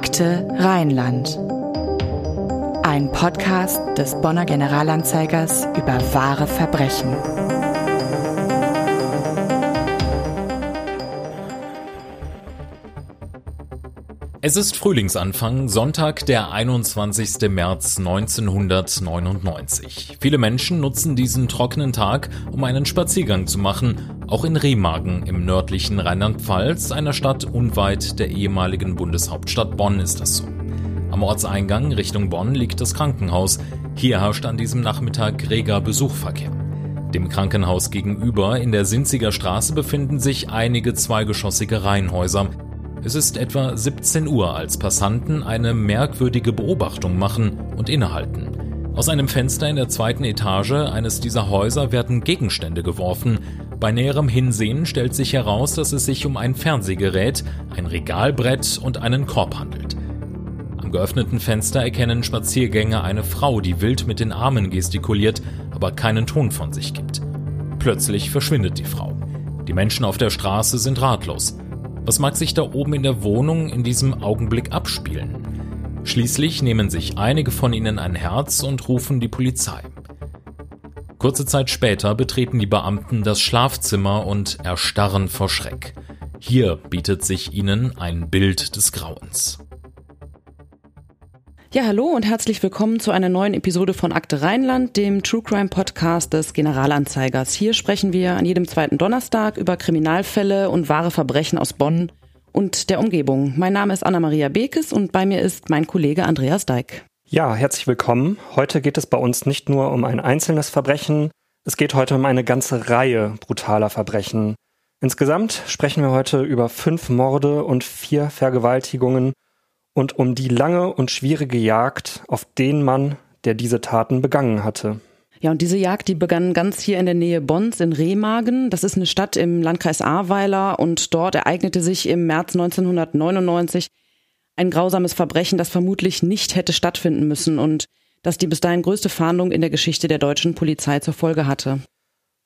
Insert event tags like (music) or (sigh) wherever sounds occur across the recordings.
Akte Rheinland. Ein Podcast des Bonner Generalanzeigers über wahre Verbrechen. Es ist Frühlingsanfang, Sonntag, der 21. März 1999. Viele Menschen nutzen diesen trockenen Tag, um einen Spaziergang zu machen, auch in Remagen im nördlichen Rheinland-Pfalz, einer Stadt unweit der ehemaligen Bundeshauptstadt Bonn ist das so. Am Ortseingang Richtung Bonn liegt das Krankenhaus. Hier herrscht an diesem Nachmittag reger Besuchverkehr. Dem Krankenhaus gegenüber in der Sinziger Straße befinden sich einige zweigeschossige Reihenhäuser. Es ist etwa 17 Uhr, als Passanten eine merkwürdige Beobachtung machen und innehalten. Aus einem Fenster in der zweiten Etage eines dieser Häuser werden Gegenstände geworfen. Bei näherem Hinsehen stellt sich heraus, dass es sich um ein Fernsehgerät, ein Regalbrett und einen Korb handelt. Am geöffneten Fenster erkennen Spaziergänger eine Frau, die wild mit den Armen gestikuliert, aber keinen Ton von sich gibt. Plötzlich verschwindet die Frau. Die Menschen auf der Straße sind ratlos. Was mag sich da oben in der Wohnung in diesem Augenblick abspielen? Schließlich nehmen sich einige von ihnen ein Herz und rufen die Polizei. Kurze Zeit später betreten die Beamten das Schlafzimmer und erstarren vor Schreck. Hier bietet sich ihnen ein Bild des Grauens. Ja, hallo und herzlich willkommen zu einer neuen Episode von Akte Rheinland, dem True Crime Podcast des Generalanzeigers. Hier sprechen wir an jedem zweiten Donnerstag über Kriminalfälle und wahre Verbrechen aus Bonn und der Umgebung. Mein Name ist Anna-Maria Bekes und bei mir ist mein Kollege Andreas Deik. Ja, herzlich willkommen. Heute geht es bei uns nicht nur um ein einzelnes Verbrechen, es geht heute um eine ganze Reihe brutaler Verbrechen. Insgesamt sprechen wir heute über fünf Morde und vier Vergewaltigungen und um die lange und schwierige Jagd auf den Mann, der diese Taten begangen hatte. Ja, und diese Jagd, die begann ganz hier in der Nähe Bonns in Remagen. Das ist eine Stadt im Landkreis Ahrweiler und dort ereignete sich im März 1999 ein grausames Verbrechen, das vermutlich nicht hätte stattfinden müssen und das die bis dahin größte Fahndung in der Geschichte der deutschen Polizei zur Folge hatte.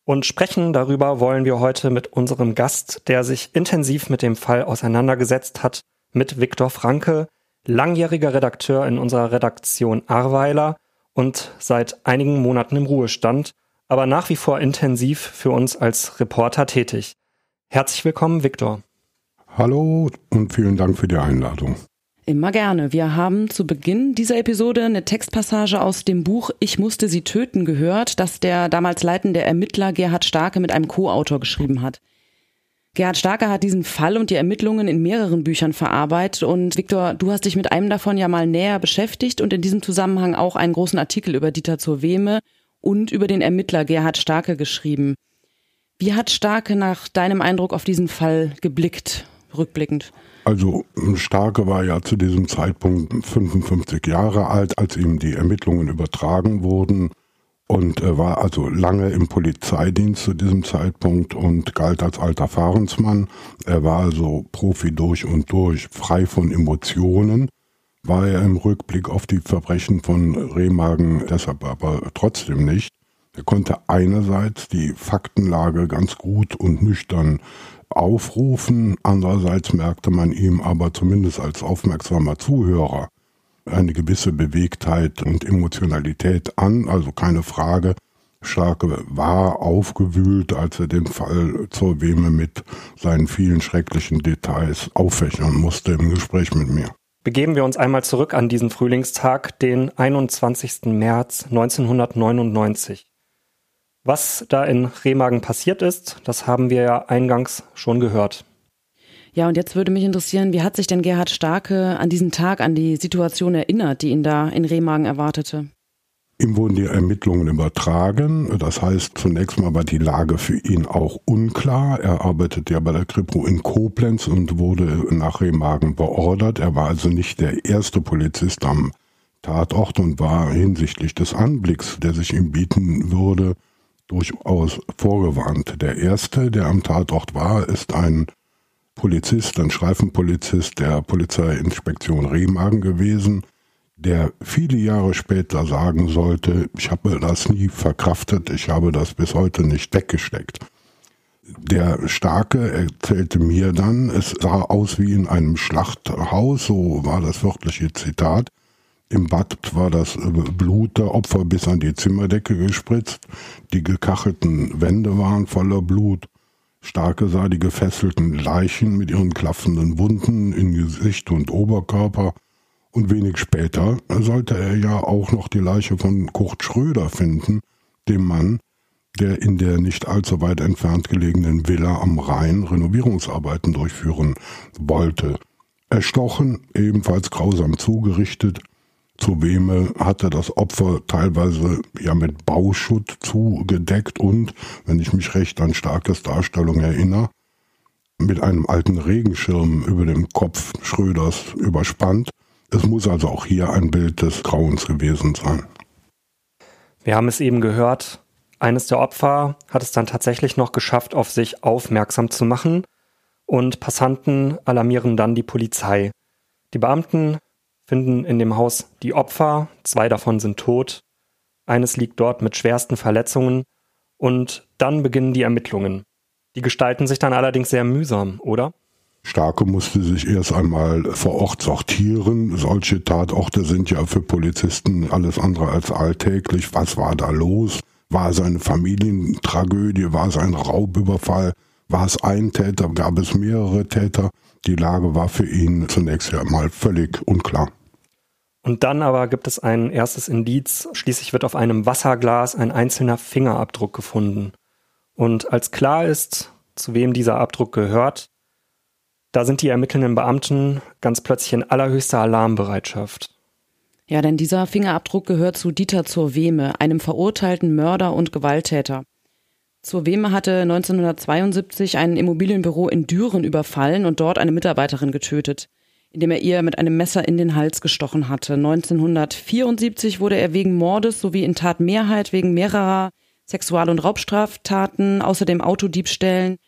Und sprechen darüber wollen wir heute mit unserem Gast, der sich intensiv mit dem Fall auseinandergesetzt hat, mit Viktor Franke, langjähriger Redakteur in unserer Redaktion Arweiler und seit einigen Monaten im Ruhestand, aber nach wie vor intensiv für uns als Reporter tätig. Herzlich willkommen, Viktor. Hallo und vielen Dank für die Einladung. Immer gerne. Wir haben zu Beginn dieser Episode eine Textpassage aus dem Buch Ich musste sie töten gehört, das der damals leitende Ermittler Gerhard Starke mit einem Co-Autor geschrieben hat. Gerhard Starker hat diesen Fall und die Ermittlungen in mehreren Büchern verarbeitet und Viktor, du hast dich mit einem davon ja mal näher beschäftigt und in diesem Zusammenhang auch einen großen Artikel über Dieter zur Wehme und über den Ermittler Gerhard Starke geschrieben. Wie hat Starke nach deinem Eindruck auf diesen Fall geblickt, rückblickend? Also Starke war ja zu diesem Zeitpunkt 55 Jahre alt, als ihm die Ermittlungen übertragen wurden und er war also lange im Polizeidienst zu diesem Zeitpunkt und galt als alter Fahrensmann. Er war also Profi durch und durch, frei von Emotionen. War er im Rückblick auf die Verbrechen von Remagen deshalb aber trotzdem nicht. Er konnte einerseits die Faktenlage ganz gut und nüchtern aufrufen, andererseits merkte man ihm aber zumindest als aufmerksamer Zuhörer eine gewisse Bewegtheit und Emotionalität an, also keine Frage. Starke war aufgewühlt, als er den Fall zur Weme mit seinen vielen schrecklichen Details auffächern musste im Gespräch mit mir. Begeben wir uns einmal zurück an diesen Frühlingstag, den 21. März 1999. Was da in Remagen passiert ist, das haben wir ja eingangs schon gehört. Ja, und jetzt würde mich interessieren, wie hat sich denn Gerhard Starke an diesen Tag, an die Situation erinnert, die ihn da in Remagen erwartete? Ihm wurden die Ermittlungen übertragen. Das heißt, zunächst mal war die Lage für ihn auch unklar. Er arbeitete ja bei der Kripo in Koblenz und wurde nach Remagen beordert. Er war also nicht der erste Polizist am Tatort und war hinsichtlich des Anblicks, der sich ihm bieten würde, durchaus vorgewarnt. Der erste, der am Tatort war, ist ein Polizist, ein Streifenpolizist der Polizeiinspektion Remagen gewesen, der viele Jahre später sagen sollte, ich habe das nie verkraftet, ich habe das bis heute nicht weggesteckt. Der Starke erzählte mir dann, es sah aus wie in einem Schlachthaus, so war das wörtliche Zitat. Im Bad war das Blut der Opfer bis an die Zimmerdecke gespritzt. Die gekachelten Wände waren voller Blut. Starke sah die gefesselten Leichen mit ihren klaffenden Wunden in Gesicht und Oberkörper. Und wenig später sollte er ja auch noch die Leiche von Kurt Schröder finden, dem Mann, der in der nicht allzu weit entfernt gelegenen Villa am Rhein Renovierungsarbeiten durchführen wollte. Erstochen, ebenfalls grausam zugerichtet, zu Weme hatte das Opfer teilweise ja mit Bauschutt zugedeckt und, wenn ich mich recht an Starkes Darstellung erinnere, mit einem alten Regenschirm über dem Kopf Schröders überspannt. Es muss also auch hier ein Bild des Grauens gewesen sein. Wir haben es eben gehört, eines der Opfer hat es dann tatsächlich noch geschafft, auf sich aufmerksam zu machen und Passanten alarmieren dann die Polizei. Die Beamten finden in dem Haus die Opfer, zwei davon sind tot, eines liegt dort mit schwersten Verletzungen und dann beginnen die Ermittlungen. Die gestalten sich dann allerdings sehr mühsam, oder? Starke musste sich erst einmal vor Ort sortieren. Solche Tatorte sind ja für Polizisten alles andere als alltäglich. Was war da los? War es eine Familientragödie? War es ein Raubüberfall? War es ein Täter? Gab es mehrere Täter? Die Lage war für ihn zunächst ja mal völlig unklar. Und dann aber gibt es ein erstes Indiz. Schließlich wird auf einem Wasserglas ein einzelner Fingerabdruck gefunden. Und als klar ist, zu wem dieser Abdruck gehört, da sind die ermittelnden Beamten ganz plötzlich in allerhöchster Alarmbereitschaft. Ja, denn dieser Fingerabdruck gehört zu Dieter zur Wehme, einem verurteilten Mörder und Gewalttäter. Zur Wehme hatte 1972 ein Immobilienbüro in Düren überfallen und dort eine Mitarbeiterin getötet indem er ihr mit einem Messer in den Hals gestochen hatte. 1974 wurde er wegen Mordes sowie in Tatmehrheit wegen mehrerer Sexual- und Raubstraftaten, außerdem Autodiebstählen,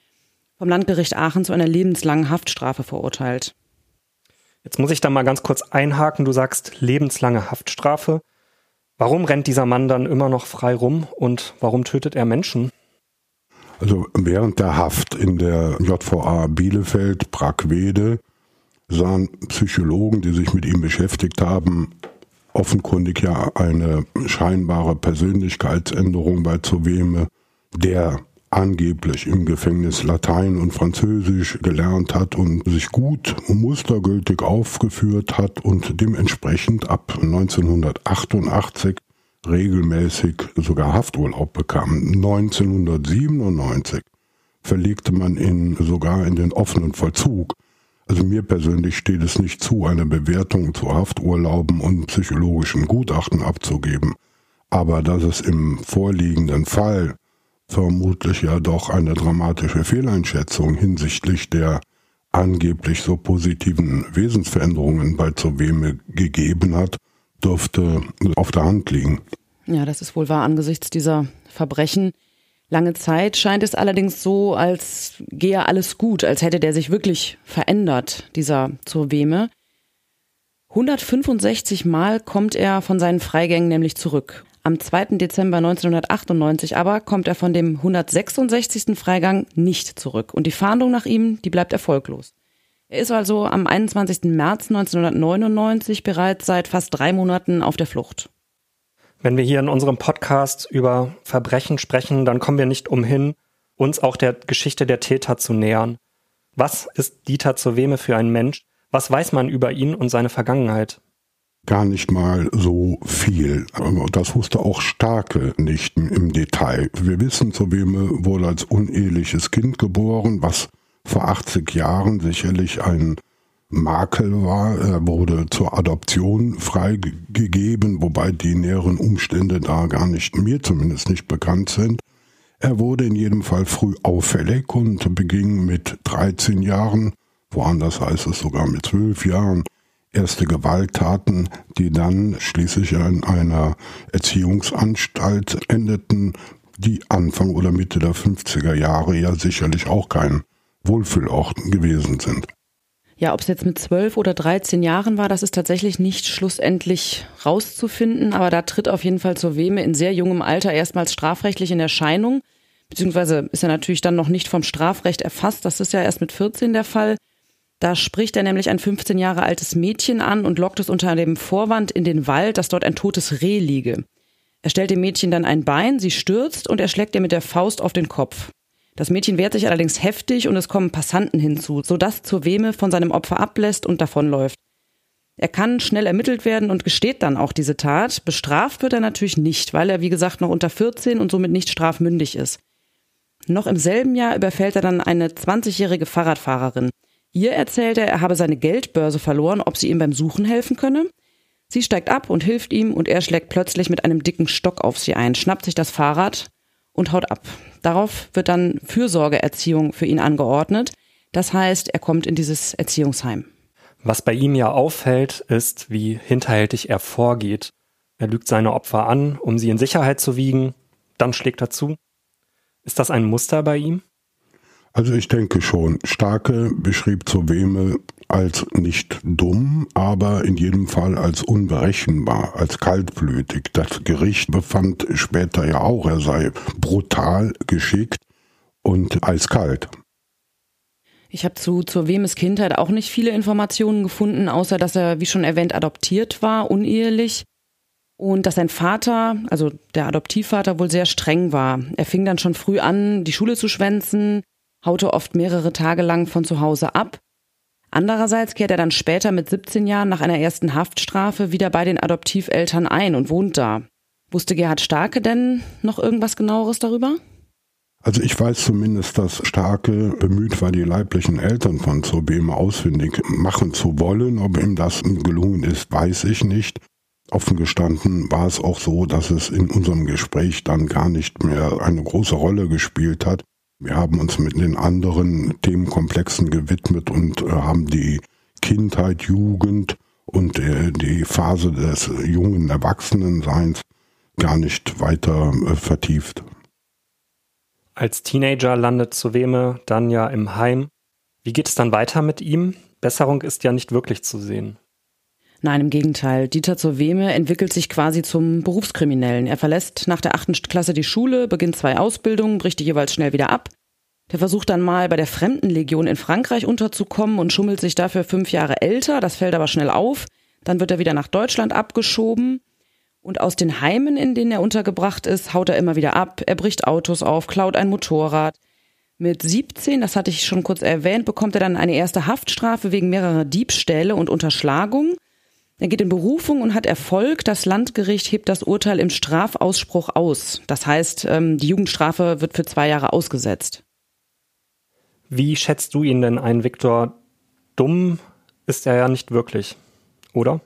vom Landgericht Aachen zu einer lebenslangen Haftstrafe verurteilt. Jetzt muss ich da mal ganz kurz einhaken. Du sagst lebenslange Haftstrafe. Warum rennt dieser Mann dann immer noch frei rum und warum tötet er Menschen? Also während der Haft in der JVA Bielefeld, Brackwede, sahen Psychologen, die sich mit ihm beschäftigt haben, offenkundig ja eine scheinbare Persönlichkeitsänderung bei Zoweme, der angeblich im Gefängnis Latein und Französisch gelernt hat und sich gut mustergültig aufgeführt hat und dementsprechend ab 1988 regelmäßig sogar Hafturlaub bekam. 1997 verlegte man ihn sogar in den offenen Vollzug. Also mir persönlich steht es nicht zu, eine Bewertung zu Hafturlauben und psychologischen Gutachten abzugeben. Aber dass es im vorliegenden Fall vermutlich ja doch eine dramatische Fehleinschätzung hinsichtlich der angeblich so positiven Wesensveränderungen bei Zoweme gegeben hat, dürfte auf der Hand liegen. Ja, das ist wohl wahr angesichts dieser Verbrechen. Lange Zeit scheint es allerdings so, als gehe alles gut, als hätte der sich wirklich verändert, dieser zur Weme. 165 Mal kommt er von seinen Freigängen nämlich zurück. Am 2. Dezember 1998 aber kommt er von dem 166. Freigang nicht zurück und die Fahndung nach ihm, die bleibt erfolglos. Er ist also am 21. März 1999 bereits seit fast drei Monaten auf der Flucht. Wenn wir hier in unserem Podcast über Verbrechen sprechen, dann kommen wir nicht umhin, uns auch der Geschichte der Täter zu nähern. Was ist Dieter zur Weme für ein Mensch? Was weiß man über ihn und seine Vergangenheit? Gar nicht mal so viel. Das wusste auch Starke nicht im Detail. Wir wissen, zur Weme wurde als uneheliches Kind geboren, was vor 80 Jahren sicherlich ein Makel war. Er wurde zur Adoption freigegeben, wobei die näheren Umstände da gar nicht, mir zumindest nicht bekannt sind. Er wurde in jedem Fall früh auffällig und beging mit 13 Jahren, woanders heißt es sogar mit 12 Jahren, erste Gewalttaten, die dann schließlich in einer Erziehungsanstalt endeten, die Anfang oder Mitte der 50er Jahre ja sicherlich auch kein Wohlfühlort gewesen sind. Ja, ob es jetzt mit zwölf oder dreizehn Jahren war, das ist tatsächlich nicht schlussendlich rauszufinden, aber da tritt auf jeden Fall zur Weme in sehr jungem Alter erstmals strafrechtlich in Erscheinung. beziehungsweise ist er natürlich dann noch nicht vom Strafrecht erfasst, das ist ja erst mit 14 der Fall. Da spricht er nämlich ein 15 Jahre altes Mädchen an und lockt es unter dem Vorwand in den Wald, dass dort ein totes Reh liege. Er stellt dem Mädchen dann ein Bein, sie stürzt und er schlägt ihr mit der Faust auf den Kopf. Das Mädchen wehrt sich allerdings heftig und es kommen Passanten hinzu, sodass zur Wehme von seinem Opfer ablässt und davonläuft. Er kann schnell ermittelt werden und gesteht dann auch diese Tat. Bestraft wird er natürlich nicht, weil er, wie gesagt, noch unter 14 und somit nicht strafmündig ist. Noch im selben Jahr überfällt er dann eine 20-jährige Fahrradfahrerin. Ihr erzählt er, er habe seine Geldbörse verloren, ob sie ihm beim Suchen helfen könne. Sie steigt ab und hilft ihm und er schlägt plötzlich mit einem dicken Stock auf sie ein, schnappt sich das Fahrrad und haut ab. Darauf wird dann Fürsorgeerziehung für ihn angeordnet. Das heißt, er kommt in dieses Erziehungsheim. Was bei ihm ja auffällt, ist, wie hinterhältig er vorgeht. Er lügt seine Opfer an, um sie in Sicherheit zu wiegen, dann schlägt er zu. Ist das ein Muster bei ihm? Also ich denke schon. Starke beschrieb Zoweme als nicht dumm, aber in jedem Fall als unberechenbar, als kaltblütig. Das Gericht befand später ja auch, er sei brutal geschickt und eiskalt. Ich habe zu zur Wemes Kindheit auch nicht viele Informationen gefunden, außer dass er, wie schon erwähnt, adoptiert war, unehelich. Und dass sein Vater, also der Adoptivvater, wohl sehr streng war. Er fing dann schon früh an, die Schule zu schwänzen, haute oft mehrere Tage lang von zu Hause ab. Andererseits kehrt er dann später mit 17 Jahren nach einer ersten Haftstrafe wieder bei den Adoptiveltern ein und wohnt da. Wusste Gerhard Starke denn noch irgendwas genaueres darüber? Also ich weiß zumindest, dass Starke bemüht war, die leiblichen Eltern von Zobeme ausfindig machen zu wollen. Ob ihm das gelungen ist, weiß ich nicht. Offen gestanden war es auch so, dass es in unserem Gespräch dann gar nicht mehr eine große Rolle gespielt hat. Wir haben uns mit den anderen Themenkomplexen gewidmet und äh, haben die Kindheit, Jugend und äh, die Phase des jungen Erwachsenenseins gar nicht weiter äh, vertieft. Als Teenager landet Zuweme dann ja im Heim. Wie geht es dann weiter mit ihm? Besserung ist ja nicht wirklich zu sehen. Nein, im Gegenteil. Dieter Zuweme entwickelt sich quasi zum Berufskriminellen. Er verlässt nach der achten Klasse die Schule, beginnt zwei Ausbildungen, bricht die jeweils schnell wieder ab. Der versucht dann mal bei der Fremdenlegion in Frankreich unterzukommen und schummelt sich dafür fünf Jahre älter. Das fällt aber schnell auf. Dann wird er wieder nach Deutschland abgeschoben. Und aus den Heimen, in denen er untergebracht ist, haut er immer wieder ab. Er bricht Autos auf, klaut ein Motorrad. Mit 17, das hatte ich schon kurz erwähnt, bekommt er dann eine erste Haftstrafe wegen mehrerer Diebstähle und Unterschlagung. Er geht in Berufung und hat Erfolg. Das Landgericht hebt das Urteil im Strafausspruch aus. Das heißt, ähm, die Jugendstrafe wird für zwei Jahre ausgesetzt. Wie schätzt du ihn denn ein, Viktor? Dumm ist er ja nicht wirklich, oder?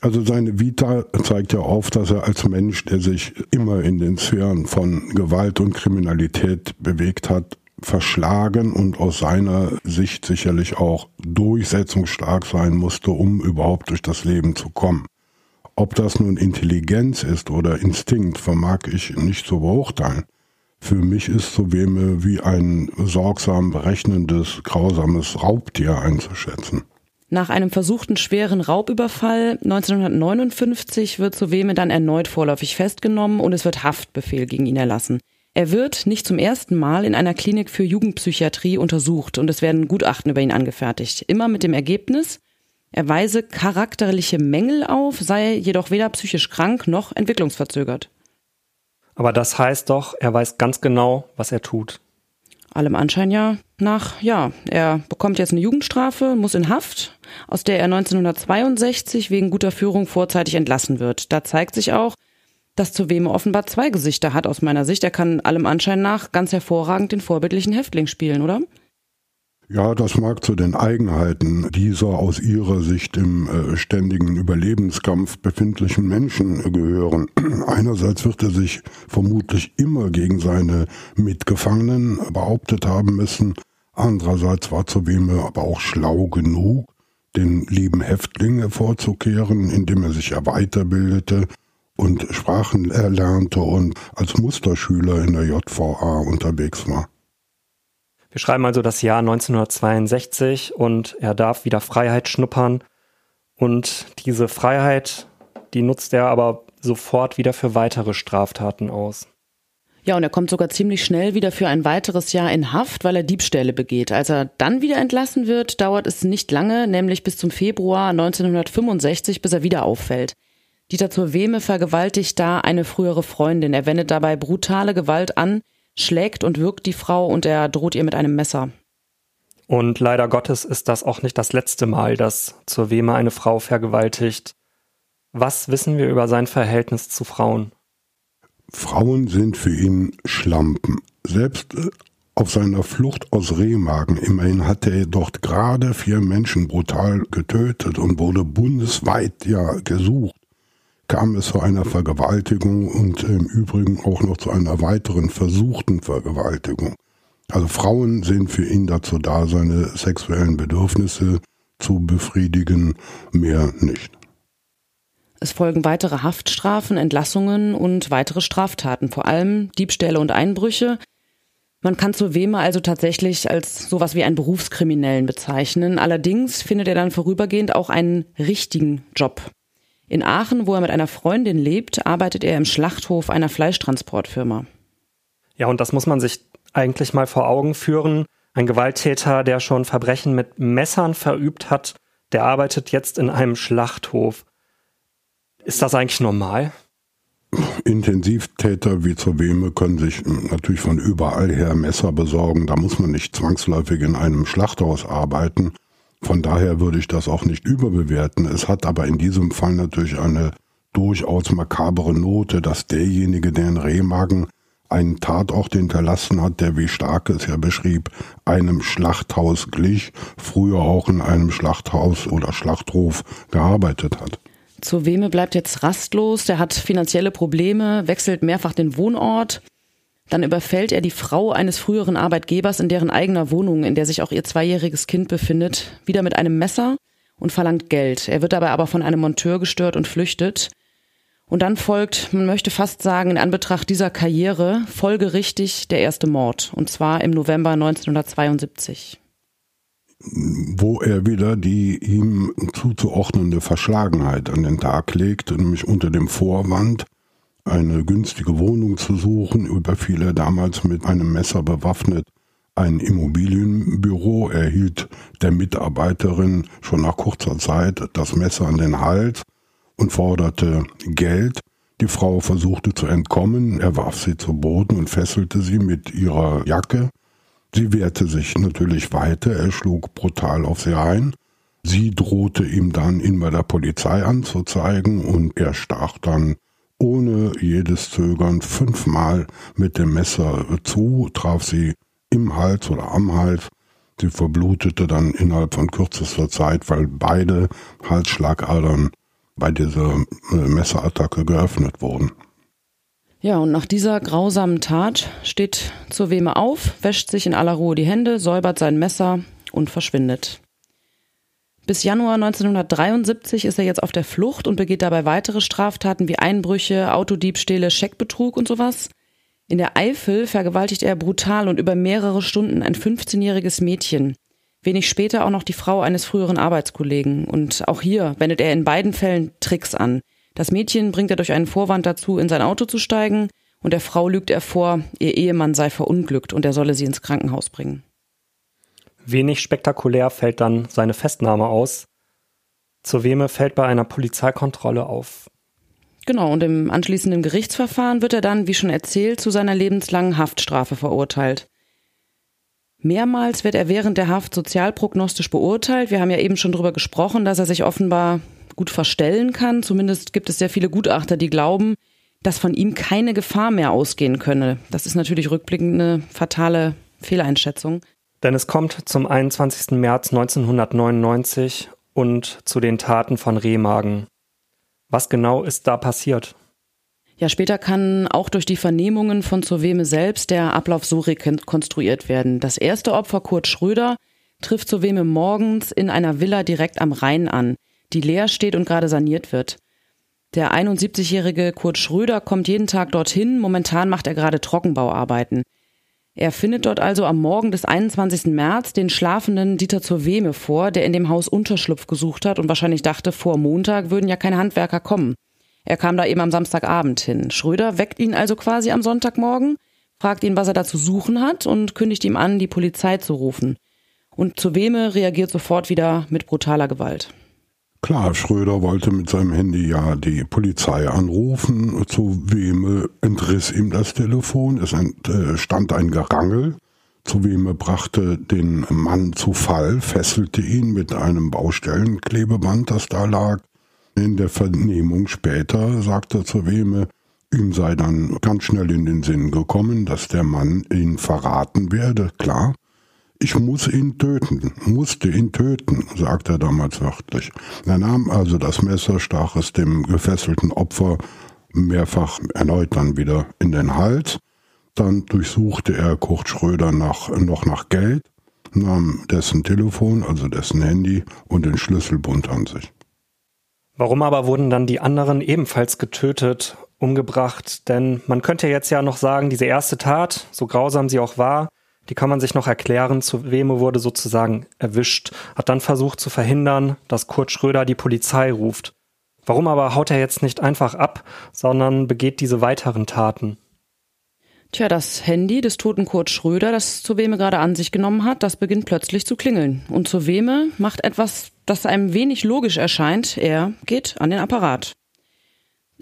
Also seine Vita zeigt ja auf, dass er als Mensch, der sich immer in den Sphären von Gewalt und Kriminalität bewegt hat, verschlagen und aus seiner Sicht sicherlich auch durchsetzungsstark sein musste, um überhaupt durch das Leben zu kommen. Ob das nun Intelligenz ist oder Instinkt, vermag ich nicht zu beurteilen. Für mich ist Soweme wie ein sorgsam berechnendes, grausames Raubtier einzuschätzen. Nach einem versuchten schweren Raubüberfall 1959 wird Soweme dann erneut vorläufig festgenommen und es wird Haftbefehl gegen ihn erlassen. Er wird nicht zum ersten Mal in einer Klinik für Jugendpsychiatrie untersucht und es werden Gutachten über ihn angefertigt. Immer mit dem Ergebnis, er weise charakterliche Mängel auf, sei jedoch weder psychisch krank noch entwicklungsverzögert. Aber das heißt doch, er weiß ganz genau, was er tut allem Anschein ja nach, ja, er bekommt jetzt eine Jugendstrafe, muss in Haft, aus der er 1962 wegen guter Führung vorzeitig entlassen wird. Da zeigt sich auch, dass Zuweme offenbar zwei Gesichter hat aus meiner Sicht. Er kann allem Anschein nach ganz hervorragend den vorbildlichen Häftling spielen, oder? Ja, das mag zu den Eigenheiten dieser aus ihrer Sicht im äh, ständigen Überlebenskampf befindlichen Menschen gehören. (clears throat) Einerseits wird er sich vermutlich immer gegen seine Mitgefangenen behauptet haben müssen. Andererseits war Zubeme aber auch schlau genug, den lieben Häftling hervorzukehren, indem er sich weiterbildete und Sprachen erlernte und als Musterschüler in der JVA unterwegs war. Wir schreiben also das Jahr 1962 und er darf wieder Freiheit schnuppern. Und diese Freiheit, die nutzt er aber sofort wieder für weitere Straftaten aus. Ja, und er kommt sogar ziemlich schnell wieder für ein weiteres Jahr in Haft, weil er Diebstähle begeht. Als er dann wieder entlassen wird, dauert es nicht lange, nämlich bis zum Februar 1965, bis er wieder auffällt. Dieter zur Wehme vergewaltigt da eine frühere Freundin. Er wendet dabei brutale Gewalt an, schlägt und wirkt die Frau und er droht ihr mit einem Messer. Und leider Gottes ist das auch nicht das letzte Mal, dass zur Wehme eine Frau vergewaltigt. Was wissen wir über sein Verhältnis zu Frauen? Frauen sind für ihn Schlampen. Selbst äh, auf seiner Flucht aus Remagen, immerhin hatte er dort gerade vier Menschen brutal getötet und wurde bundesweit ja gesucht, kam es zu einer Vergewaltigung und im Übrigen auch noch zu einer weiteren versuchten Vergewaltigung. Also Frauen sind für ihn dazu da, seine sexuellen Bedürfnisse zu befriedigen, mehr nicht. Es folgen weitere Haftstrafen, Entlassungen und weitere Straftaten, vor allem Diebstähle und Einbrüche. Man kann zur Wehme also tatsächlich als sowas wie einen Berufskriminellen bezeichnen. Allerdings findet er dann vorübergehend auch einen richtigen Job. In Aachen, wo er mit einer Freundin lebt, arbeitet er im Schlachthof einer Fleischtransportfirma. Ja, und das muss man sich eigentlich mal vor Augen führen. Ein Gewalttäter, der schon Verbrechen mit Messern verübt hat, der arbeitet jetzt in einem Schlachthof. Ist das eigentlich normal? Intensivtäter wie zur Weme können sich natürlich von überall her Messer besorgen. Da muss man nicht zwangsläufig in einem Schlachthaus arbeiten. Von daher würde ich das auch nicht überbewerten. Es hat aber in diesem Fall natürlich eine durchaus makabere Note, dass derjenige, der in Remagen einen Tatort hinterlassen hat, der, wie Stark es ja beschrieb, einem Schlachthaus glich, früher auch in einem Schlachthaus oder Schlachthof gearbeitet hat. Zur Weme bleibt jetzt rastlos, der hat finanzielle Probleme, wechselt mehrfach den Wohnort. Dann überfällt er die Frau eines früheren Arbeitgebers in deren eigener Wohnung, in der sich auch ihr zweijähriges Kind befindet, wieder mit einem Messer und verlangt Geld. Er wird dabei aber von einem Monteur gestört und flüchtet. Und dann folgt, man möchte fast sagen, in Anbetracht dieser Karriere folgerichtig der erste Mord, und zwar im November 1972 wo er wieder die ihm zuzuordnende Verschlagenheit an den Tag legt, nämlich unter dem Vorwand, eine günstige Wohnung zu suchen, überfiel er damals mit einem Messer bewaffnet ein Immobilienbüro, erhielt der Mitarbeiterin schon nach kurzer Zeit das Messer an den Hals und forderte Geld. Die Frau versuchte zu entkommen, er warf sie zu Boden und fesselte sie mit ihrer Jacke. Sie wehrte sich natürlich weiter, er schlug brutal auf sie ein. Sie drohte ihm dann, ihn bei der Polizei anzuzeigen und er stach dann ohne jedes Zögern fünfmal mit dem Messer zu, traf sie im Hals oder am Hals. Sie verblutete dann innerhalb von kürzester Zeit, weil beide Halsschlagadern bei dieser äh, Messerattacke geöffnet wurden. Ja, und nach dieser grausamen Tat steht zur Wehme auf, wäscht sich in aller Ruhe die Hände, säubert sein Messer und verschwindet. Bis Januar 1973 ist er jetzt auf der Flucht und begeht dabei weitere Straftaten wie Einbrüche, Autodiebstähle, Scheckbetrug und sowas. In der Eifel vergewaltigt er brutal und über mehrere Stunden ein 15-jähriges Mädchen. Wenig später auch noch die Frau eines früheren Arbeitskollegen. Und auch hier wendet er in beiden Fällen Tricks an. Das Mädchen bringt er durch einen Vorwand dazu, in sein Auto zu steigen, und der Frau lügt er vor, ihr Ehemann sei verunglückt und er solle sie ins Krankenhaus bringen. Wenig spektakulär fällt dann seine Festnahme aus. Zur Weme fällt bei einer Polizeikontrolle auf. Genau, und im anschließenden Gerichtsverfahren wird er dann, wie schon erzählt, zu seiner lebenslangen Haftstrafe verurteilt. Mehrmals wird er während der Haft sozialprognostisch beurteilt. Wir haben ja eben schon darüber gesprochen, dass er sich offenbar gut verstellen kann. Zumindest gibt es sehr viele Gutachter, die glauben, dass von ihm keine Gefahr mehr ausgehen könne. Das ist natürlich rückblickend eine fatale Fehleinschätzung. Denn es kommt zum 21. März 1999 und zu den Taten von Rehmagen. Was genau ist da passiert? Ja, später kann auch durch die Vernehmungen von Zoweme selbst der Ablauf so rekonstruiert werden. Das erste Opfer, Kurt Schröder, trifft Zoweme morgens in einer Villa direkt am Rhein an die leer steht und gerade saniert wird. Der 71-jährige Kurt Schröder kommt jeden Tag dorthin. Momentan macht er gerade Trockenbauarbeiten. Er findet dort also am Morgen des 21. März den schlafenden Dieter zur Wehme vor, der in dem Haus Unterschlupf gesucht hat und wahrscheinlich dachte, vor Montag würden ja keine Handwerker kommen. Er kam da eben am Samstagabend hin. Schröder weckt ihn also quasi am Sonntagmorgen, fragt ihn, was er da zu suchen hat und kündigt ihm an, die Polizei zu rufen. Und zu Weme reagiert sofort wieder mit brutaler Gewalt. Klar, Schröder wollte mit seinem Handy ja die Polizei anrufen. Zu Weme entriss ihm das Telefon. Es entstand ein Gerangel. Zu Weme brachte den Mann zu Fall, fesselte ihn mit einem Baustellenklebeband, das da lag. In der Vernehmung später sagte zu Weme, ihm sei dann ganz schnell in den Sinn gekommen, dass der Mann ihn verraten werde, klar. Ich muss ihn töten, musste ihn töten, sagte er damals wörtlich. Er nahm also das Messer, stach es dem gefesselten Opfer mehrfach erneut dann wieder in den Hals. Dann durchsuchte er Kurt Schröder nach, noch nach Geld, nahm dessen Telefon, also dessen Handy und den Schlüsselbund an sich. Warum aber wurden dann die anderen ebenfalls getötet, umgebracht? Denn man könnte jetzt ja noch sagen, diese erste Tat, so grausam sie auch war, die kann man sich noch erklären. Zu Weme wurde sozusagen erwischt, hat dann versucht zu verhindern, dass Kurt Schröder die Polizei ruft. Warum aber haut er jetzt nicht einfach ab, sondern begeht diese weiteren Taten? Tja, das Handy des toten Kurt Schröder, das zu Weme gerade an sich genommen hat, das beginnt plötzlich zu klingeln. Und zu Weme macht etwas, das einem wenig logisch erscheint. Er geht an den Apparat.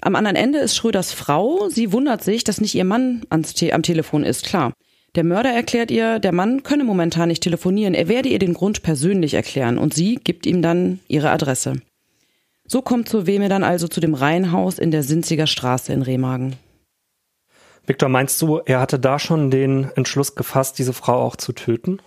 Am anderen Ende ist Schröders Frau. Sie wundert sich, dass nicht ihr Mann ans Te am Telefon ist, klar. Der Mörder erklärt ihr, der Mann könne momentan nicht telefonieren, er werde ihr den Grund persönlich erklären und sie gibt ihm dann ihre Adresse. So kommt zur Weme dann also zu dem Reihenhaus in der Sinziger Straße in Remagen. Viktor, meinst du, er hatte da schon den Entschluss gefasst, diese Frau auch zu töten?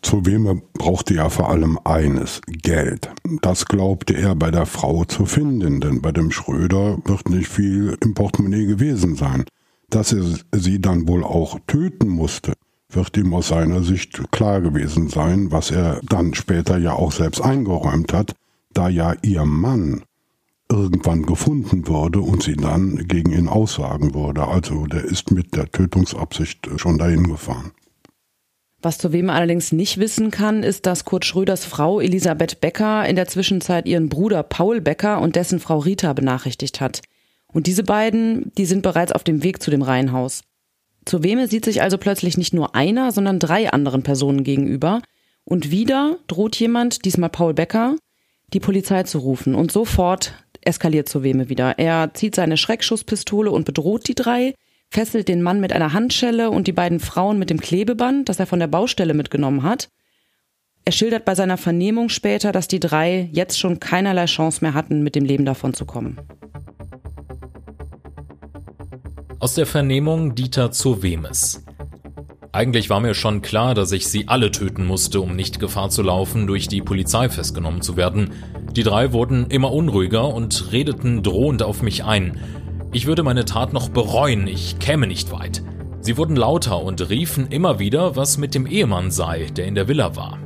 Zu Weme brauchte er vor allem eines, Geld. Das glaubte er bei der Frau zu finden, denn bei dem Schröder wird nicht viel im Portemonnaie gewesen sein. Dass er sie dann wohl auch töten musste, wird ihm aus seiner Sicht klar gewesen sein, was er dann später ja auch selbst eingeräumt hat, da ja ihr Mann irgendwann gefunden würde und sie dann gegen ihn aussagen würde. Also der ist mit der Tötungsabsicht schon dahin gefahren. Was zu wem allerdings nicht wissen kann, ist, dass Kurt Schröders Frau Elisabeth Becker in der Zwischenzeit ihren Bruder Paul Becker und dessen Frau Rita benachrichtigt hat. Und diese beiden, die sind bereits auf dem Weg zu dem Reihenhaus. Zu Weme sieht sich also plötzlich nicht nur einer, sondern drei anderen Personen gegenüber. Und wieder droht jemand, diesmal Paul Becker, die Polizei zu rufen. Und sofort eskaliert zu Weme wieder. Er zieht seine Schreckschusspistole und bedroht die drei, fesselt den Mann mit einer Handschelle und die beiden Frauen mit dem Klebeband, das er von der Baustelle mitgenommen hat. Er schildert bei seiner Vernehmung später, dass die drei jetzt schon keinerlei Chance mehr hatten, mit dem Leben davonzukommen. Aus der Vernehmung Dieter zu Wemes. Eigentlich war mir schon klar, dass ich sie alle töten musste, um nicht Gefahr zu laufen, durch die Polizei festgenommen zu werden. Die drei wurden immer unruhiger und redeten drohend auf mich ein. Ich würde meine Tat noch bereuen, ich käme nicht weit. Sie wurden lauter und riefen immer wieder, was mit dem Ehemann sei, der in der Villa war.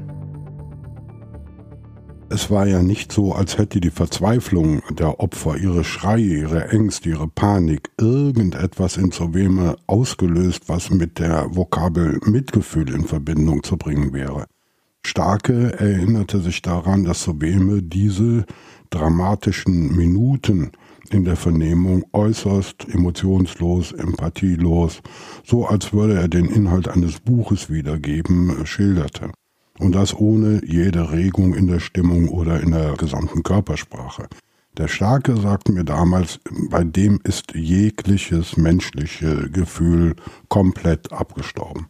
Es war ja nicht so, als hätte die Verzweiflung der Opfer, ihre Schreie, ihre Ängste, ihre Panik irgendetwas in Zoweme ausgelöst, was mit der Vokabel Mitgefühl in Verbindung zu bringen wäre. Starke erinnerte sich daran, dass Zoweme diese dramatischen Minuten in der Vernehmung äußerst emotionslos, empathielos, so als würde er den Inhalt eines Buches wiedergeben, schilderte und das ohne jede Regung in der Stimmung oder in der gesamten Körpersprache. Der Starke sagte mir damals, bei dem ist jegliches menschliche Gefühl komplett abgestorben.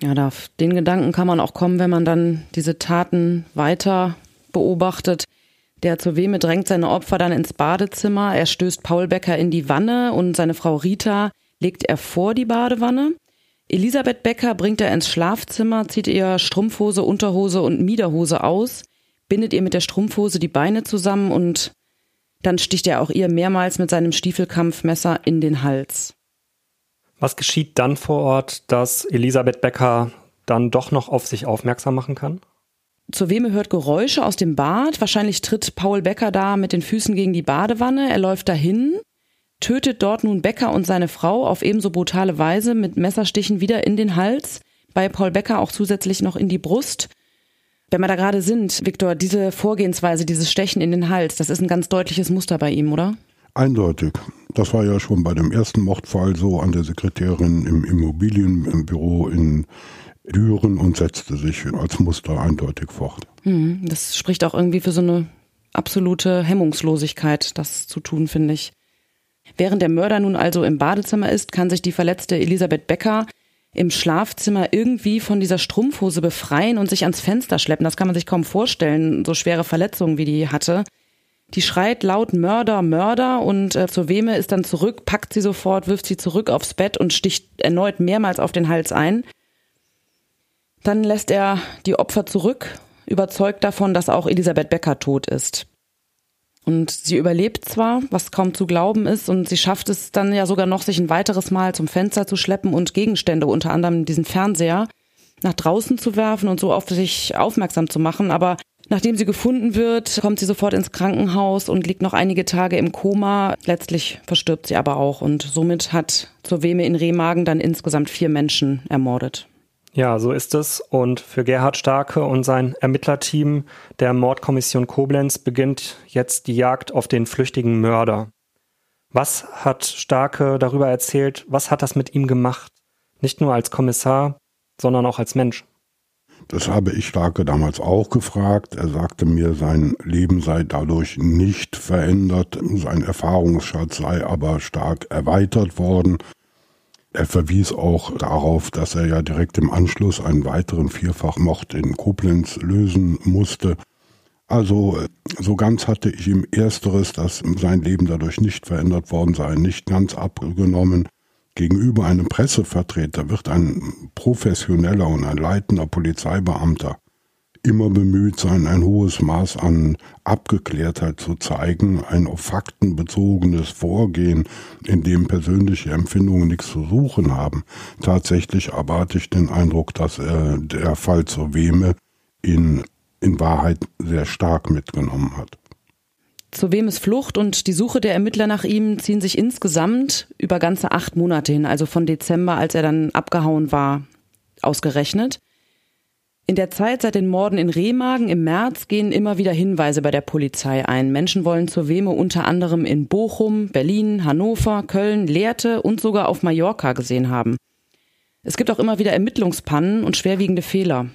Ja, auf den Gedanken kann man auch kommen, wenn man dann diese Taten weiter beobachtet. Der zur Weme drängt seine Opfer dann ins Badezimmer. Er stößt Paul Becker in die Wanne und seine Frau Rita legt er vor die Badewanne. Elisabeth Becker bringt er ins Schlafzimmer, zieht ihr Strumpfhose, Unterhose und Miederhose aus, bindet ihr mit der Strumpfhose die Beine zusammen und dann sticht er auch ihr mehrmals mit seinem Stiefelkampfmesser in den Hals. Was geschieht dann vor Ort, dass Elisabeth Becker dann doch noch auf sich aufmerksam machen kann? Zur Weme hört Geräusche aus dem Bad. Wahrscheinlich tritt Paul Becker da mit den Füßen gegen die Badewanne. Er läuft dahin, tötet dort nun Becker und seine Frau auf ebenso brutale Weise mit Messerstichen wieder in den Hals, bei Paul Becker auch zusätzlich noch in die Brust. Wenn wir da gerade sind, Viktor, diese Vorgehensweise, dieses Stechen in den Hals, das ist ein ganz deutliches Muster bei ihm, oder? Eindeutig. Das war ja schon bei dem ersten Mordfall so an der Sekretärin im Immobilienbüro in Düren und setzte sich als Muster eindeutig fort. Hm, das spricht auch irgendwie für so eine absolute Hemmungslosigkeit, das zu tun, finde ich. Während der Mörder nun also im Badezimmer ist, kann sich die verletzte Elisabeth Becker im Schlafzimmer irgendwie von dieser Strumpfhose befreien und sich ans Fenster schleppen. Das kann man sich kaum vorstellen, so schwere Verletzungen wie die hatte. Die schreit laut Mörder, Mörder und äh, zur Weme ist dann zurück, packt sie sofort, wirft sie zurück aufs Bett und sticht erneut mehrmals auf den Hals ein. Dann lässt er die Opfer zurück, überzeugt davon, dass auch Elisabeth Becker tot ist. Und sie überlebt zwar, was kaum zu glauben ist, und sie schafft es dann ja sogar noch, sich ein weiteres Mal zum Fenster zu schleppen und Gegenstände, unter anderem diesen Fernseher, nach draußen zu werfen und so auf sich aufmerksam zu machen. Aber nachdem sie gefunden wird, kommt sie sofort ins Krankenhaus und liegt noch einige Tage im Koma. Letztlich verstirbt sie aber auch und somit hat zur Weme in Remagen dann insgesamt vier Menschen ermordet. Ja, so ist es. Und für Gerhard Starke und sein Ermittlerteam der Mordkommission Koblenz beginnt jetzt die Jagd auf den flüchtigen Mörder. Was hat Starke darüber erzählt? Was hat das mit ihm gemacht? Nicht nur als Kommissar, sondern auch als Mensch. Das habe ich Starke damals auch gefragt. Er sagte mir, sein Leben sei dadurch nicht verändert, sein Erfahrungsschatz sei aber stark erweitert worden. Er verwies auch darauf, dass er ja direkt im Anschluss einen weiteren Vierfachmord in Koblenz lösen musste. Also so ganz hatte ich ihm ersteres, dass sein Leben dadurch nicht verändert worden sei, nicht ganz abgenommen. Gegenüber einem Pressevertreter wird ein professioneller und ein leitender Polizeibeamter immer bemüht sein, ein hohes Maß an Abgeklärtheit zu zeigen, ein auf Fakten bezogenes Vorgehen, in dem persönliche Empfindungen nichts zu suchen haben. Tatsächlich aber hatte ich den Eindruck, dass äh, der Fall zur Weme ihn in Wahrheit sehr stark mitgenommen hat. Zur Wemes Flucht und die Suche der Ermittler nach ihm ziehen sich insgesamt über ganze acht Monate hin, also von Dezember, als er dann abgehauen war, ausgerechnet. In der Zeit seit den Morden in Remagen im März gehen immer wieder Hinweise bei der Polizei ein. Menschen wollen zur Weme unter anderem in Bochum, Berlin, Hannover, Köln, Lehrte und sogar auf Mallorca gesehen haben. Es gibt auch immer wieder Ermittlungspannen und schwerwiegende Fehler.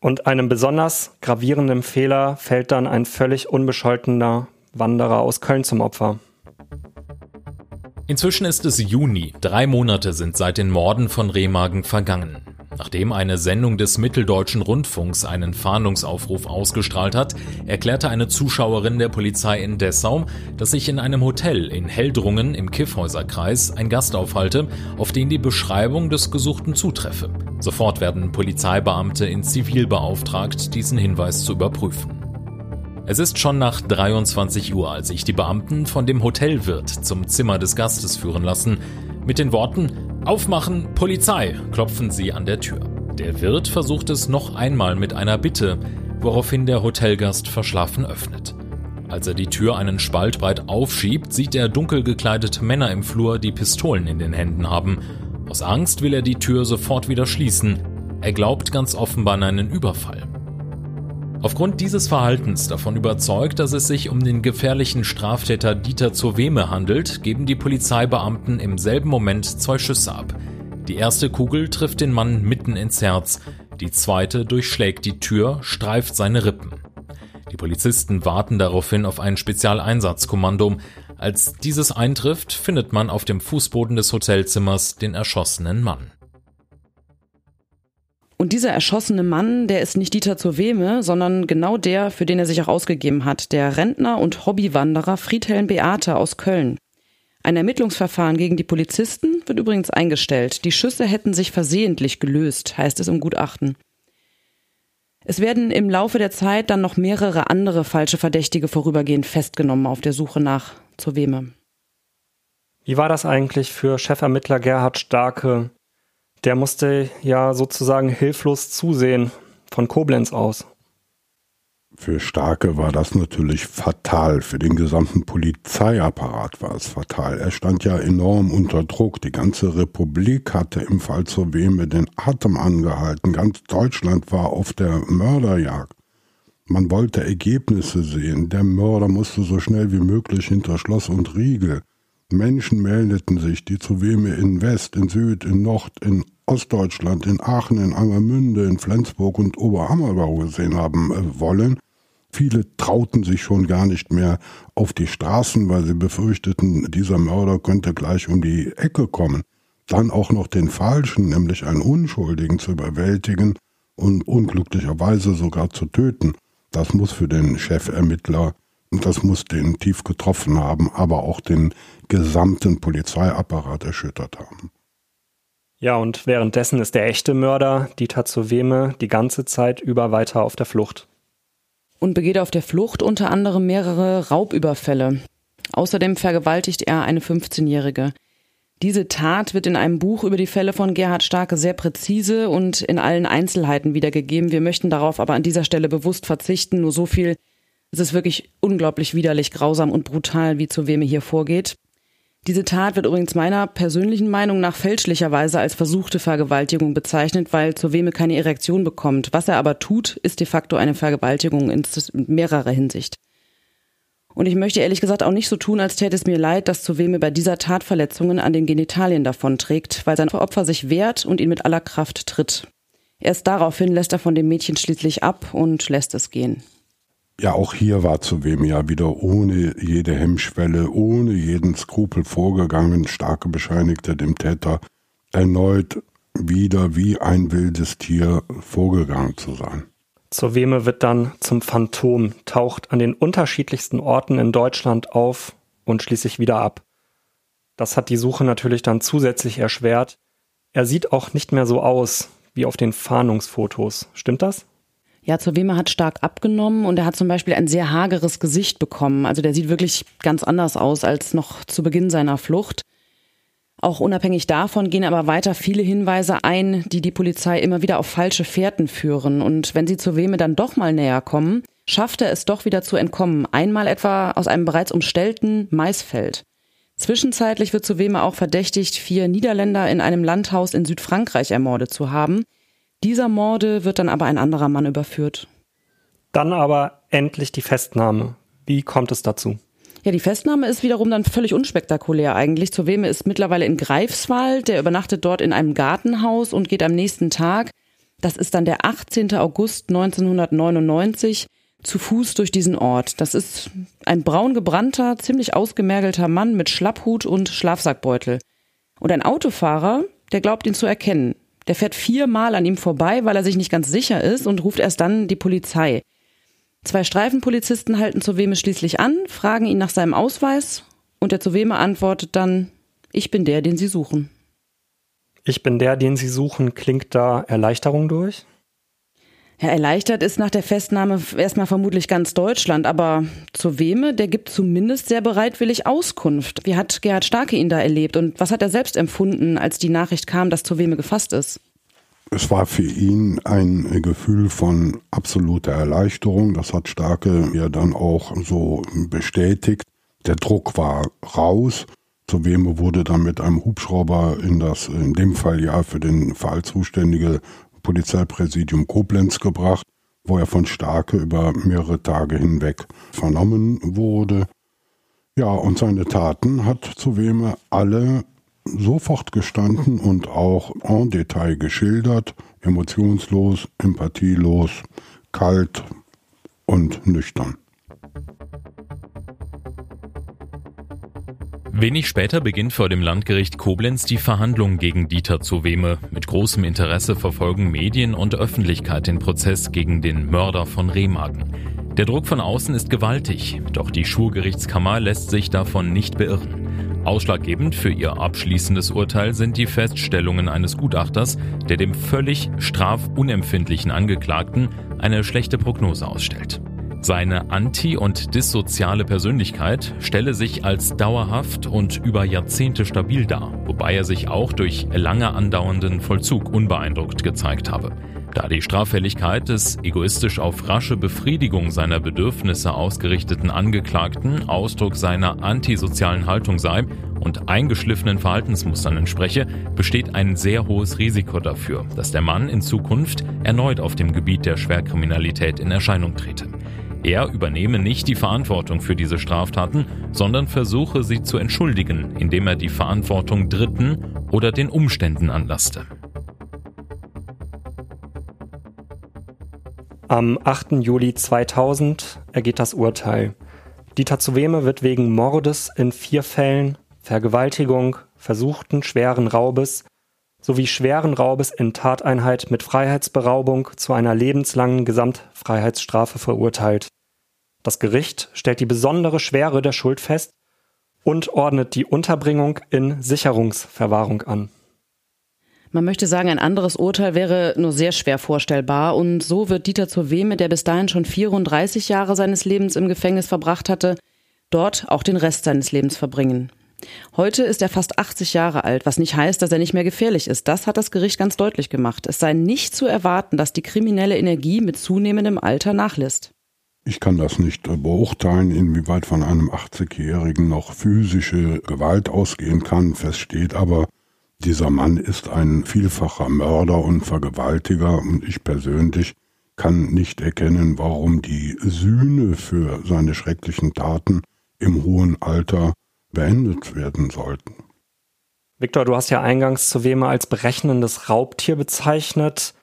Und einem besonders gravierenden Fehler fällt dann ein völlig unbescholtener Wanderer aus Köln zum Opfer. Inzwischen ist es Juni. Drei Monate sind seit den Morden von Remagen vergangen. Nachdem eine Sendung des Mitteldeutschen Rundfunks einen Fahndungsaufruf ausgestrahlt hat, erklärte eine Zuschauerin der Polizei in Dessau, dass sich in einem Hotel in Heldrungen im Kiffhäuserkreis ein Gast aufhalte, auf den die Beschreibung des Gesuchten zutreffe. Sofort werden Polizeibeamte in Zivil beauftragt, diesen Hinweis zu überprüfen. Es ist schon nach 23 Uhr, als sich die Beamten von dem Hotelwirt zum Zimmer des Gastes führen lassen, mit den Worten Aufmachen, Polizei, klopfen sie an der Tür. Der Wirt versucht es noch einmal mit einer Bitte, woraufhin der Hotelgast verschlafen öffnet. Als er die Tür einen Spalt breit aufschiebt, sieht er dunkel gekleidete Männer im Flur, die Pistolen in den Händen haben. Aus Angst will er die Tür sofort wieder schließen. Er glaubt ganz offenbar an einen Überfall. Aufgrund dieses Verhaltens davon überzeugt, dass es sich um den gefährlichen Straftäter Dieter zur Weme handelt, geben die Polizeibeamten im selben Moment zwei Schüsse ab. Die erste Kugel trifft den Mann mitten ins Herz, die zweite durchschlägt die Tür, streift seine Rippen. Die Polizisten warten daraufhin auf ein Spezialeinsatzkommando. Als dieses eintrifft, findet man auf dem Fußboden des Hotelzimmers den erschossenen Mann. Und dieser erschossene Mann, der ist nicht Dieter zur Weme, sondern genau der, für den er sich auch ausgegeben hat, der Rentner und Hobbywanderer Friedhelm Beate aus Köln. Ein Ermittlungsverfahren gegen die Polizisten wird übrigens eingestellt. Die Schüsse hätten sich versehentlich gelöst, heißt es im Gutachten. Es werden im Laufe der Zeit dann noch mehrere andere falsche Verdächtige vorübergehend festgenommen auf der Suche nach zur Weme. Wie war das eigentlich für Chefermittler Gerhard Starke, der musste ja sozusagen hilflos zusehen von Koblenz aus. Für Starke war das natürlich fatal. Für den gesamten Polizeiapparat war es fatal. Er stand ja enorm unter Druck. Die ganze Republik hatte im Fall zur Weme den Atem angehalten. Ganz Deutschland war auf der Mörderjagd. Man wollte Ergebnisse sehen. Der Mörder musste so schnell wie möglich hinter Schloss und Riegel. Menschen meldeten sich, die zu Weme in West, in Süd, in Nord, in Ostdeutschland, in Aachen, in Angermünde, in Flensburg und Oberhammergau gesehen haben äh, wollen. Viele trauten sich schon gar nicht mehr auf die Straßen, weil sie befürchteten, dieser Mörder könnte gleich um die Ecke kommen. Dann auch noch den Falschen, nämlich einen Unschuldigen zu überwältigen und unglücklicherweise sogar zu töten. Das muss für den Chefermittler, das muss den tief getroffen haben, aber auch den gesamten Polizeiapparat erschüttert haben. Ja, und währenddessen ist der echte Mörder, Dieter Zoweme, die ganze Zeit über weiter auf der Flucht. Und begeht auf der Flucht unter anderem mehrere Raubüberfälle. Außerdem vergewaltigt er eine 15-Jährige. Diese Tat wird in einem Buch über die Fälle von Gerhard Starke sehr präzise und in allen Einzelheiten wiedergegeben. Wir möchten darauf aber an dieser Stelle bewusst verzichten. Nur so viel. Es ist wirklich unglaublich widerlich, grausam und brutal, wie zu wem er hier vorgeht. Diese Tat wird übrigens meiner persönlichen Meinung nach fälschlicherweise als versuchte Vergewaltigung bezeichnet, weil zur Weme keine Erektion bekommt. Was er aber tut, ist de facto eine Vergewaltigung in mehrerer Hinsicht. Und ich möchte ehrlich gesagt auch nicht so tun, als täte es mir leid, dass zu Weme bei dieser Tat Verletzungen an den Genitalien davonträgt, weil sein Opfer sich wehrt und ihn mit aller Kraft tritt. Erst daraufhin lässt er von dem Mädchen schließlich ab und lässt es gehen. Ja, auch hier war zu wem ja wieder ohne jede Hemmschwelle, ohne jeden Skrupel vorgegangen. Starke bescheinigte dem Täter erneut wieder wie ein wildes Tier vorgegangen zu sein. Zur Weme wird dann zum Phantom, taucht an den unterschiedlichsten Orten in Deutschland auf und schließlich wieder ab. Das hat die Suche natürlich dann zusätzlich erschwert. Er sieht auch nicht mehr so aus wie auf den Fahndungsfotos. Stimmt das? Ja, zur Weme hat stark abgenommen und er hat zum Beispiel ein sehr hageres Gesicht bekommen. Also der sieht wirklich ganz anders aus als noch zu Beginn seiner Flucht. Auch unabhängig davon gehen aber weiter viele Hinweise ein, die die Polizei immer wieder auf falsche Fährten führen. Und wenn sie zur Weme dann doch mal näher kommen, schafft er es doch wieder zu entkommen. Einmal etwa aus einem bereits umstellten Maisfeld. Zwischenzeitlich wird zu Weme auch verdächtigt, vier Niederländer in einem Landhaus in Südfrankreich ermordet zu haben. Dieser Morde wird dann aber ein anderer Mann überführt. Dann aber endlich die Festnahme. Wie kommt es dazu? Ja, die Festnahme ist wiederum dann völlig unspektakulär eigentlich. Zur Weme ist mittlerweile in Greifswald, der übernachtet dort in einem Gartenhaus und geht am nächsten Tag, das ist dann der 18. August 1999, zu Fuß durch diesen Ort. Das ist ein braun gebrannter, ziemlich ausgemergelter Mann mit Schlapphut und Schlafsackbeutel. Und ein Autofahrer, der glaubt ihn zu erkennen. Der fährt viermal an ihm vorbei, weil er sich nicht ganz sicher ist und ruft erst dann die Polizei. Zwei Streifenpolizisten halten Zoweme schließlich an, fragen ihn nach seinem Ausweis und der Zoweme antwortet dann, ich bin der, den Sie suchen. Ich bin der, den Sie suchen, klingt da Erleichterung durch? Ja, erleichtert ist nach der Festnahme erstmal vermutlich ganz Deutschland, aber Zoweme, der gibt zumindest sehr bereitwillig Auskunft. Wie hat Gerhard Starke ihn da erlebt und was hat er selbst empfunden, als die Nachricht kam, dass Zoweme gefasst ist? Es war für ihn ein Gefühl von absoluter Erleichterung. Das hat Starke ja dann auch so bestätigt. Der Druck war raus. Zoweme wurde dann mit einem Hubschrauber in das, in dem Fall ja für den Fall zuständige Polizeipräsidium Koblenz gebracht, wo er von Starke über mehrere Tage hinweg vernommen wurde. Ja, und seine Taten hat Zuweme alle sofort gestanden und auch en Detail geschildert, emotionslos, empathielos, kalt und nüchtern. Wenig später beginnt vor dem Landgericht Koblenz die Verhandlung gegen Dieter Zoweme. Mit großem Interesse verfolgen Medien und Öffentlichkeit den Prozess gegen den Mörder von Remagen. Der Druck von außen ist gewaltig, doch die Schwurgerichtskammer lässt sich davon nicht beirren. Ausschlaggebend für ihr abschließendes Urteil sind die Feststellungen eines Gutachters, der dem völlig strafunempfindlichen Angeklagten eine schlechte Prognose ausstellt. Seine anti- und dissoziale Persönlichkeit stelle sich als dauerhaft und über Jahrzehnte stabil dar, wobei er sich auch durch lange andauernden Vollzug unbeeindruckt gezeigt habe. Da die Straffälligkeit des egoistisch auf rasche Befriedigung seiner Bedürfnisse ausgerichteten Angeklagten Ausdruck seiner antisozialen Haltung sei und eingeschliffenen Verhaltensmustern entspreche, besteht ein sehr hohes Risiko dafür, dass der Mann in Zukunft erneut auf dem Gebiet der Schwerkriminalität in Erscheinung trete. Er übernehme nicht die Verantwortung für diese Straftaten, sondern versuche sie zu entschuldigen, indem er die Verantwortung Dritten oder den Umständen anlasste. Am 8. Juli 2000 ergeht das Urteil. Dieter Zuweme wird wegen Mordes in vier Fällen, Vergewaltigung, versuchten schweren Raubes sowie schweren Raubes in Tateinheit mit Freiheitsberaubung zu einer lebenslangen Gesamtfreiheitsstrafe verurteilt. Das Gericht stellt die besondere Schwere der Schuld fest und ordnet die Unterbringung in Sicherungsverwahrung an. Man möchte sagen, ein anderes Urteil wäre nur sehr schwer vorstellbar. Und so wird Dieter zur Wehme, der bis dahin schon 34 Jahre seines Lebens im Gefängnis verbracht hatte, dort auch den Rest seines Lebens verbringen. Heute ist er fast 80 Jahre alt, was nicht heißt, dass er nicht mehr gefährlich ist. Das hat das Gericht ganz deutlich gemacht. Es sei nicht zu erwarten, dass die kriminelle Energie mit zunehmendem Alter nachlässt. Ich kann das nicht beurteilen, inwieweit von einem 80-Jährigen noch physische Gewalt ausgehen kann. Fest steht aber, dieser Mann ist ein vielfacher Mörder und Vergewaltiger und ich persönlich kann nicht erkennen, warum die Sühne für seine schrecklichen Taten im hohen Alter beendet werden sollten. Viktor, du hast ja eingangs zu Wema als berechnendes Raubtier bezeichnet.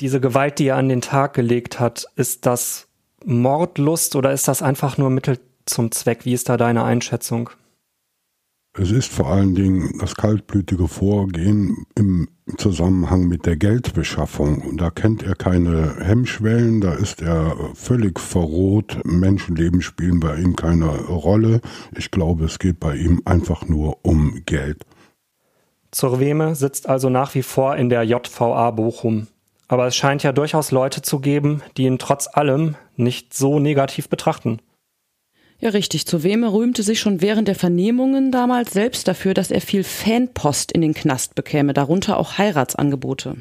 Diese Gewalt, die er an den Tag gelegt hat, ist das Mordlust oder ist das einfach nur Mittel zum Zweck? Wie ist da deine Einschätzung? Es ist vor allen Dingen das kaltblütige Vorgehen im Zusammenhang mit der Geldbeschaffung. Da kennt er keine Hemmschwellen, da ist er völlig verroht. Menschenleben spielen bei ihm keine Rolle. Ich glaube, es geht bei ihm einfach nur um Geld. Zurweme sitzt also nach wie vor in der JVA Bochum. Aber es scheint ja durchaus Leute zu geben, die ihn trotz allem nicht so negativ betrachten. Ja, richtig. Zu Weme rühmte sich schon während der Vernehmungen damals selbst dafür, dass er viel Fanpost in den Knast bekäme, darunter auch Heiratsangebote.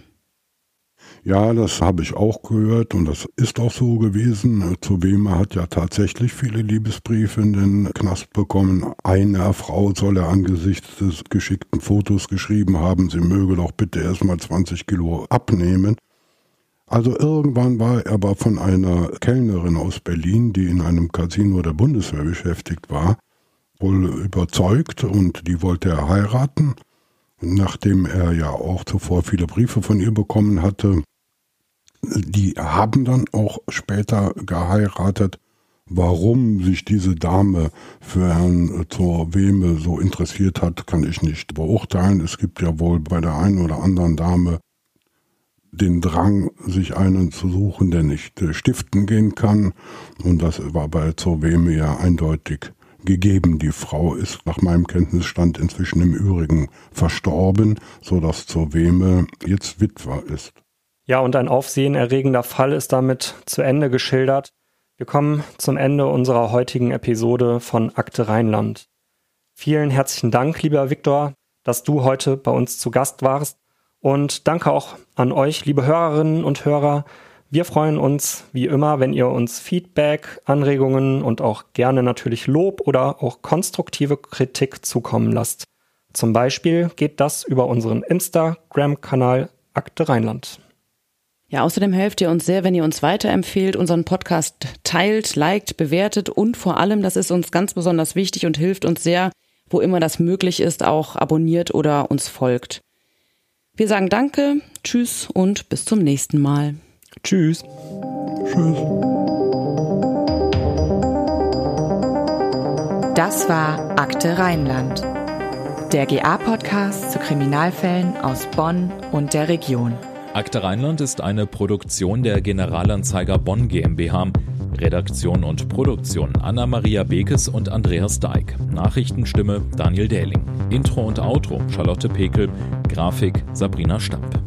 Ja, das habe ich auch gehört und das ist auch so gewesen. Zu Weme hat ja tatsächlich viele Liebesbriefe in den Knast bekommen. Einer Frau soll er angesichts des geschickten Fotos geschrieben haben, sie möge doch bitte erstmal 20 Kilo abnehmen. Also irgendwann war er aber von einer Kellnerin aus Berlin, die in einem Casino der Bundeswehr beschäftigt war, wohl überzeugt und die wollte er heiraten. Nachdem er ja auch zuvor viele Briefe von ihr bekommen hatte, die haben dann auch später geheiratet. Warum sich diese Dame für Herrn zur Wehme so interessiert hat, kann ich nicht beurteilen. Es gibt ja wohl bei der einen oder anderen Dame den Drang, sich einen zu suchen, der nicht äh, stiften gehen kann. Und das war bei Zoweme ja eindeutig gegeben. Die Frau ist nach meinem Kenntnisstand inzwischen im Übrigen verstorben, so dass Zoweme jetzt Witwer ist. Ja, und ein aufsehenerregender Fall ist damit zu Ende geschildert. Wir kommen zum Ende unserer heutigen Episode von Akte Rheinland. Vielen herzlichen Dank, lieber Viktor, dass du heute bei uns zu Gast warst. Und danke auch an euch, liebe Hörerinnen und Hörer. Wir freuen uns wie immer, wenn ihr uns Feedback, Anregungen und auch gerne natürlich Lob oder auch konstruktive Kritik zukommen lasst. Zum Beispiel geht das über unseren Instagram-Kanal Akte Rheinland. Ja, außerdem helft ihr uns sehr, wenn ihr uns weiterempfehlt, unseren Podcast teilt, liked, bewertet und vor allem, das ist uns ganz besonders wichtig und hilft uns sehr, wo immer das möglich ist, auch abonniert oder uns folgt. Wir sagen Danke, Tschüss und bis zum nächsten Mal. Tschüss. Tschüss. Das war Akte Rheinland, der GA-Podcast zu Kriminalfällen aus Bonn und der Region. Akte Rheinland ist eine Produktion der Generalanzeiger Bonn GmbH. Redaktion und Produktion Anna-Maria Bekes und Andreas Deik. Nachrichtenstimme Daniel Dähling. Intro und Outro Charlotte Pekel. Grafik Sabrina Stamp.